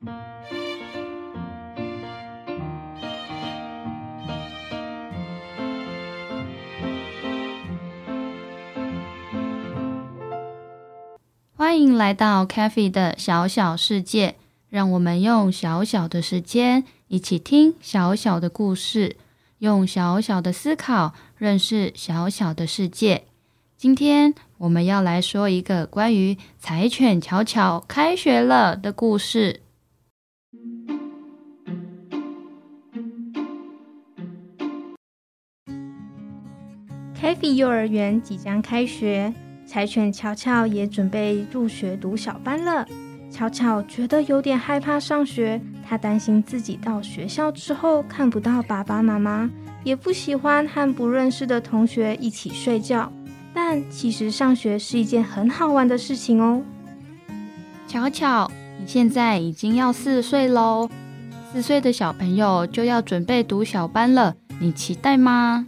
欢迎来到 c a f e 的小小世界，让我们用小小的时间一起听小小的故事，用小小的思考认识小小的世界。今天我们要来说一个关于柴犬巧巧开学了的故事。C a f e 幼儿园即将开学。柴犬巧巧也准备入学读小班了。巧巧觉得有点害怕上学，他担心自己到学校之后看不到爸爸妈妈，也不喜欢和不认识的同学一起睡觉。但其实上学是一件很好玩的事情哦。巧巧，你现在已经要四岁喽，四岁的小朋友就要准备读小班了，你期待吗？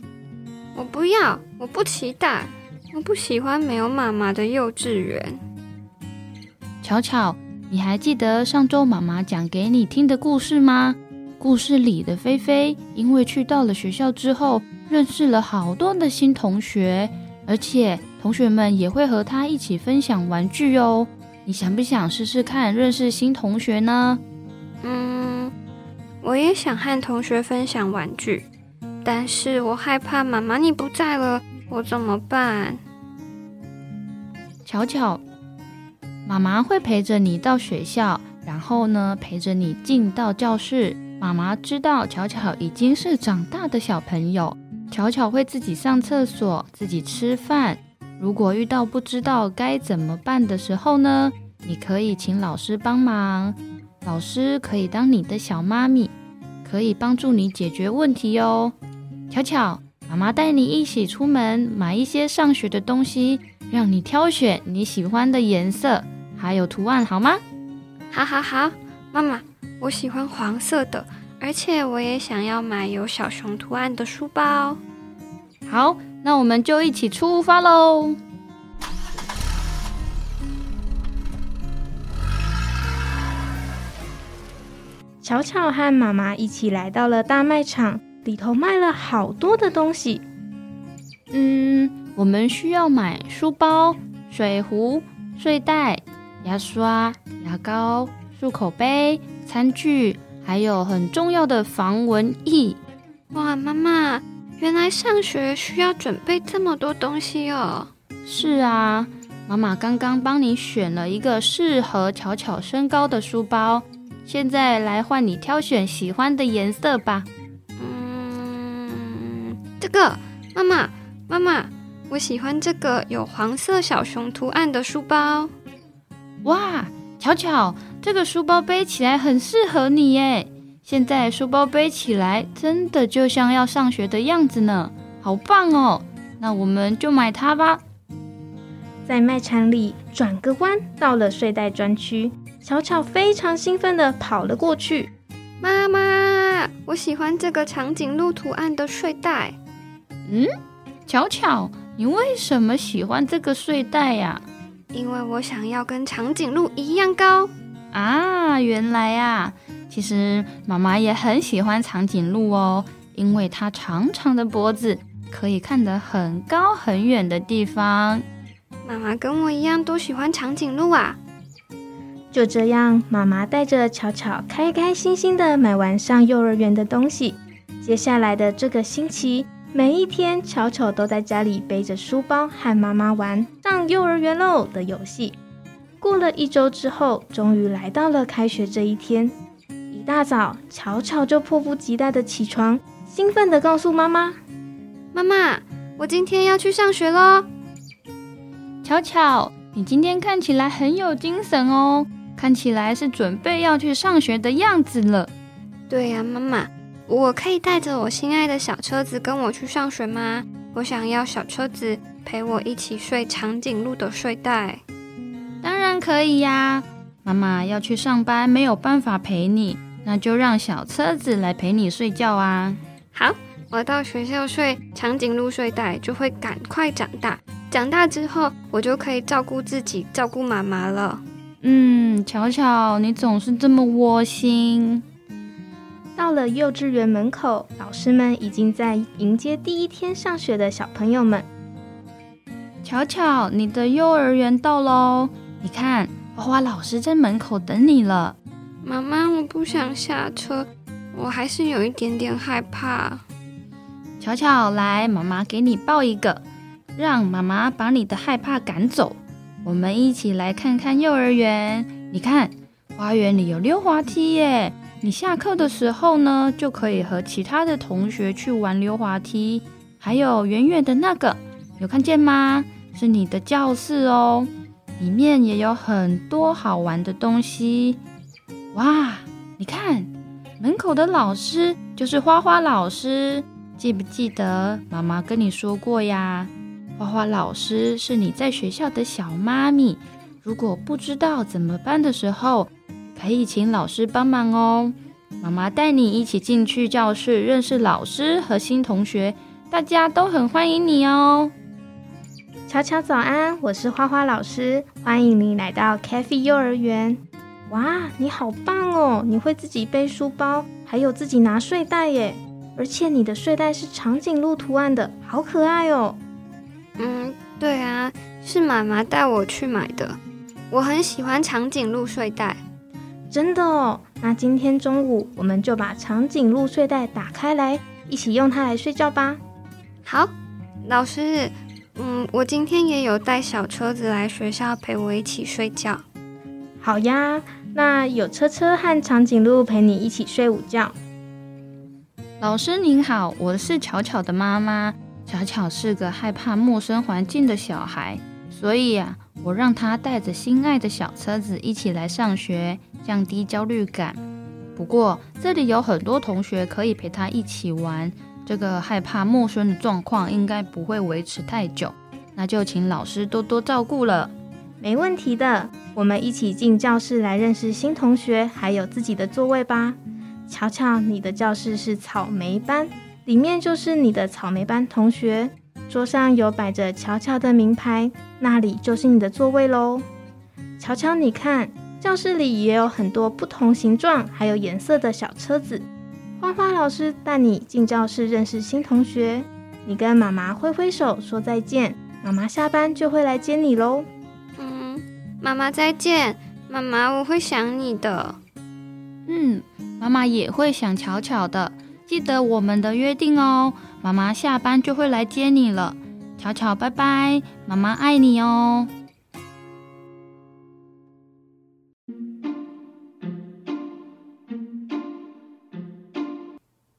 我不要，我不期待。我不喜欢没有妈妈的幼稚园。巧巧，你还记得上周妈妈讲给你听的故事吗？故事里的菲菲，因为去到了学校之后，认识了好多的新同学，而且同学们也会和她一起分享玩具哦。你想不想试试看认识新同学呢？嗯，我也想和同学分享玩具，但是我害怕妈妈你不在了。我怎么办？巧巧，妈妈会陪着你到学校，然后呢，陪着你进到教室。妈妈知道巧巧已经是长大的小朋友，巧巧会自己上厕所，自己吃饭。如果遇到不知道该怎么办的时候呢，你可以请老师帮忙，老师可以当你的小妈咪，可以帮助你解决问题哟。巧巧。妈妈带你一起出门买一些上学的东西，让你挑选你喜欢的颜色还有图案，好吗？好，好，好。妈妈，我喜欢黄色的，而且我也想要买有小熊图案的书包。好，那我们就一起出发喽！巧巧和妈妈一起来到了大卖场。里头卖了好多的东西，嗯，我们需要买书包、水壶、睡袋、牙刷、牙膏、漱口杯、餐具，还有很重要的防蚊液。哇，妈妈，原来上学需要准备这么多东西哦！是啊，妈妈刚刚帮你选了一个适合巧巧身高的书包，现在来换你挑选喜欢的颜色吧。这个，妈妈，妈妈，我喜欢这个有黄色小熊图案的书包。哇，巧巧，这个书包背起来很适合你耶！现在书包背起来真的就像要上学的样子呢，好棒哦！那我们就买它吧。在卖场里转个弯，到了睡袋专区，巧巧非常兴奋地跑了过去。妈妈，我喜欢这个长颈鹿图案的睡袋。嗯，巧巧，你为什么喜欢这个睡袋呀？因为我想要跟长颈鹿一样高啊！原来啊，其实妈妈也很喜欢长颈鹿哦，因为它长长的脖子可以看得很高很远的地方。妈妈跟我一样都喜欢长颈鹿啊！就这样，妈妈带着巧巧开开心心的买完上幼儿园的东西。接下来的这个星期。每一天，巧巧都在家里背着书包和妈妈玩上幼儿园喽的游戏。过了一周之后，终于来到了开学这一天。一大早，巧巧就迫不及待的起床，兴奋的告诉妈妈：“妈妈，我今天要去上学喽！”巧巧，你今天看起来很有精神哦，看起来是准备要去上学的样子了。对呀，妈妈。我可以带着我心爱的小车子跟我去上学吗？我想要小车子陪我一起睡长颈鹿的睡袋。当然可以呀，妈妈要去上班，没有办法陪你，那就让小车子来陪你睡觉啊。好，我到学校睡长颈鹿睡袋，就会赶快长大。长大之后，我就可以照顾自己，照顾妈妈了。嗯，巧巧，你总是这么窝心。到了幼稚园门口，老师们已经在迎接第一天上学的小朋友们。巧巧，你的幼儿园到喽！你看，花花老师在门口等你了。妈妈，我不想下车，我还是有一点点害怕。巧巧，来，妈妈给你抱一个，让妈妈把你的害怕赶走。我们一起来看看幼儿园。你看，花园里有溜滑梯耶！你下课的时候呢，就可以和其他的同学去玩溜滑梯。还有远远的那个，有看见吗？是你的教室哦，里面也有很多好玩的东西。哇，你看，门口的老师就是花花老师，记不记得妈妈跟你说过呀？花花老师是你在学校的小妈咪，如果不知道怎么办的时候，可以请老师帮忙哦。妈妈带你一起进去教室，认识老师和新同学，大家都很欢迎你哦。巧巧早安，我是花花老师，欢迎你来到 c a f e 幼儿园。哇，你好棒哦！你会自己背书包，还有自己拿睡袋耶，而且你的睡袋是长颈鹿图案的，好可爱哦。嗯，对啊，是妈妈带我去买的，我很喜欢长颈鹿睡袋。真的哦，那今天中午我们就把长颈鹿睡袋打开来，一起用它来睡觉吧。好，老师。嗯，我今天也有带小车子来学校陪我一起睡觉。好呀，那有车车和长颈鹿陪你一起睡午觉。老师您好，我是巧巧的妈妈。巧巧是个害怕陌生环境的小孩，所以啊，我让他带着心爱的小车子一起来上学，降低焦虑感。不过这里有很多同学可以陪他一起玩。这个害怕陌生的状况应该不会维持太久，那就请老师多多照顾了。没问题的，我们一起进教室来认识新同学，还有自己的座位吧。瞧瞧，你的教室是草莓班，里面就是你的草莓班同学。桌上有摆着乔乔的名牌，那里就是你的座位喽。乔乔，你看，教室里也有很多不同形状还有颜色的小车子。花花老师带你进教室认识新同学，你跟妈妈挥挥手说再见，妈妈下班就会来接你喽。嗯，妈妈再见，妈妈我会想你的。嗯，妈妈也会想巧巧的，记得我们的约定哦。妈妈下班就会来接你了，巧巧拜拜，妈妈爱你哦。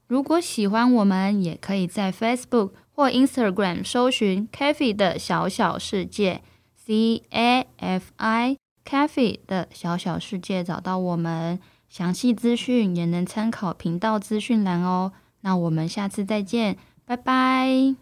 如果喜欢我们，也可以在 Facebook 或 Instagram 搜寻 Cafe 的小小世界。C A F I Cafe 的小小世界找到我们，详细资讯也能参考频道资讯栏哦。那我们下次再见，拜拜。